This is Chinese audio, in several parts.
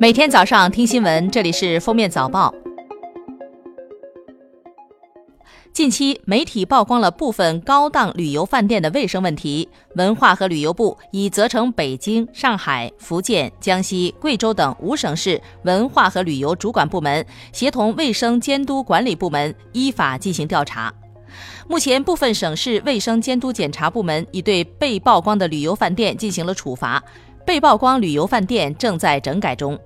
每天早上听新闻，这里是《封面早报》。近期媒体曝光了部分高档旅游饭店的卫生问题，文化和旅游部已责成北京、上海、福建、江西、贵州等五省市文化和旅游主管部门协同卫生监督管理部门依法进行调查。目前，部分省市卫生监督检查部门已对被曝光的旅游饭店进行了处罚，被曝光旅游饭店正在整改中。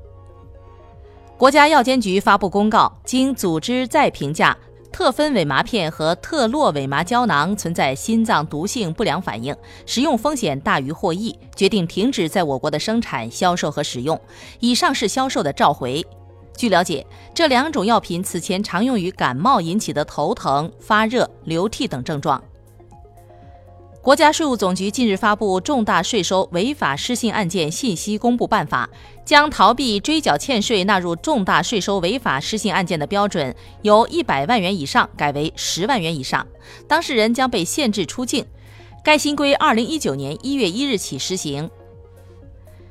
国家药监局发布公告，经组织再评价，特芬伪麻片和特洛伪麻胶囊存在心脏毒性不良反应，使用风险大于获益，决定停止在我国的生产、销售和使用，已上市销售的召回。据了解，这两种药品此前常用于感冒引起的头疼、发热、流涕等症状。国家税务总局近日发布《重大税收违法失信案件信息公布办法》，将逃避追缴欠税纳入重大税收违法失信案件的标准由一百万元以上改为十万元以上，当事人将被限制出境。该新规二零一九年一月一日起施行。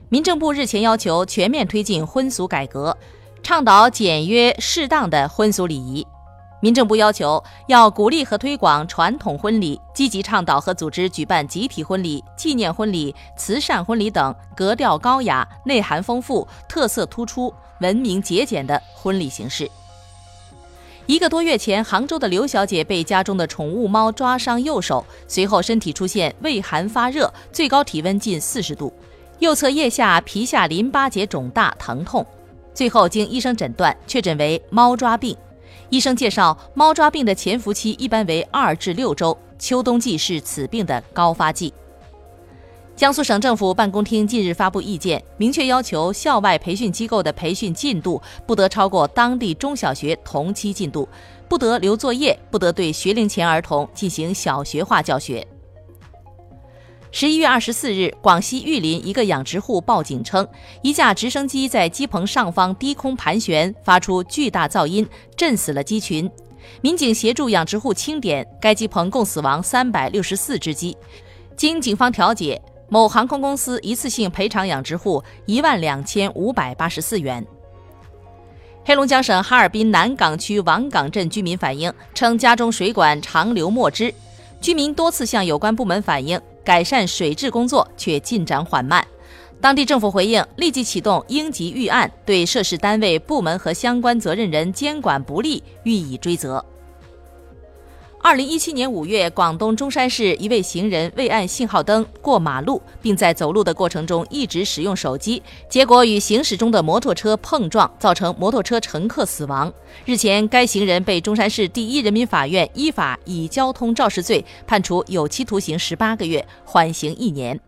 民政部日前要求全面推进婚俗改革，倡导简约适当的婚俗礼仪。民政部要求，要鼓励和推广传统婚礼，积极倡导和组织举办集体婚礼、纪念婚礼、慈善婚礼等格调高雅、内涵丰富、特色突出、文明节俭的婚礼形式。一个多月前，杭州的刘小姐被家中的宠物猫抓伤右手，随后身体出现畏寒发热，最高体温近四十度，右侧腋下皮下淋巴结肿大疼痛，最后经医生诊断，确诊为猫抓病。医生介绍，猫抓病的潜伏期一般为二至六周，秋冬季是此病的高发季。江苏省政府办公厅近日发布意见，明确要求校外培训机构的培训进度不得超过当地中小学同期进度，不得留作业，不得对学龄前儿童进行小学化教学。十一月二十四日，广西玉林一个养殖户报警称，一架直升机在鸡棚上方低空盘旋，发出巨大噪音，震死了鸡群。民警协助养殖户清点，该鸡棚共死亡三百六十四只鸡。经警方调解，某航空公司一次性赔偿养殖户一万两千五百八十四元。黑龙江省哈尔滨南岗区王岗镇居民反映称，家中水管长流墨汁，居民多次向有关部门反映。改善水质工作却进展缓慢，当地政府回应，立即启动应急预案，对涉事单位、部门和相关责任人监管不力予以追责。二零一七年五月，广东中山市一位行人未按信号灯过马路，并在走路的过程中一直使用手机，结果与行驶中的摩托车碰撞，造成摩托车乘客死亡。日前，该行人被中山市第一人民法院依法以交通肇事罪判处有期徒刑十八个月，缓刑一年。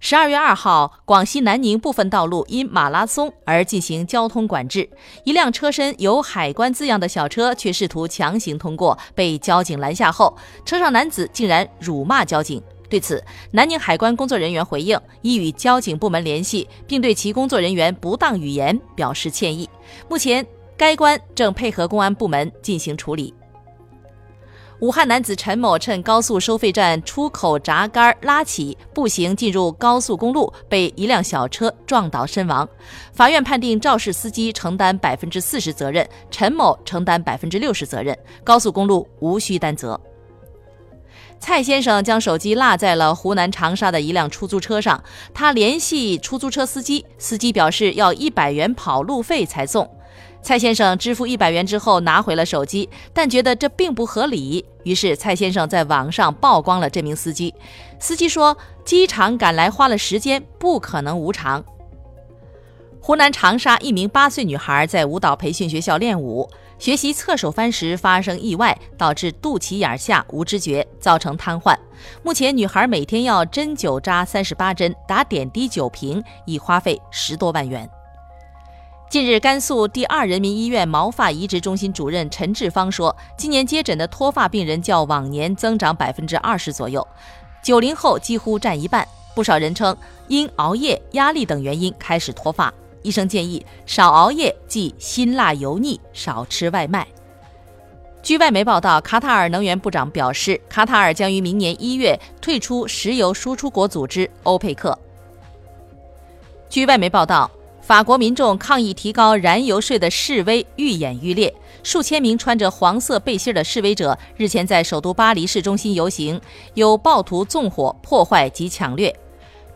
十二月二号，广西南宁部分道路因马拉松而进行交通管制，一辆车身有“海关”字样的小车却试图强行通过，被交警拦下后，车上男子竟然辱骂交警。对此，南宁海关工作人员回应，已与交警部门联系，并对其工作人员不当语言表示歉意。目前，该关正配合公安部门进行处理。武汉男子陈某趁高速收费站出口闸杆拉起，步行进入高速公路，被一辆小车撞倒身亡。法院判定肇事司机承担百分之四十责任，陈某承担百分之六十责任，高速公路无需担责。蔡先生将手机落在了湖南长沙的一辆出租车上，他联系出租车司机，司机表示要一百元跑路费才送。蔡先生支付一百元之后拿回了手机，但觉得这并不合理，于是蔡先生在网上曝光了这名司机。司机说：“机场赶来花了时间，不可能无偿。”湖南长沙一名八岁女孩在舞蹈培训学校练舞，学习侧手翻时发生意外，导致肚脐眼下无知觉，造成瘫痪。目前，女孩每天要针灸扎三十八针，打点滴九瓶，已花费十多万元。近日，甘肃第二人民医院毛发移植中心主任陈志芳说，今年接诊的脱发病人较往年增长百分之二十左右，九零后几乎占一半。不少人称因熬夜、压力等原因开始脱发，医生建议少熬夜，忌辛辣油腻，少吃外卖。据外媒报道，卡塔尔能源部长表示，卡塔尔将于明年一月退出石油输出国组织欧佩克。据外媒报道。法国民众抗议提高燃油税的示威愈演愈烈，数千名穿着黄色背心的示威者日前在首都巴黎市中心游行，有暴徒纵火破坏及抢掠，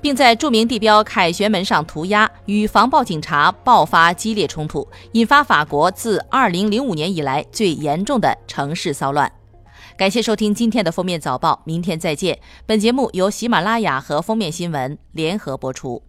并在著名地标凯旋门上涂鸦，与防暴警察爆发激烈冲突，引发法国自2005年以来最严重的城市骚乱。感谢收听今天的封面早报，明天再见。本节目由喜马拉雅和封面新闻联合播出。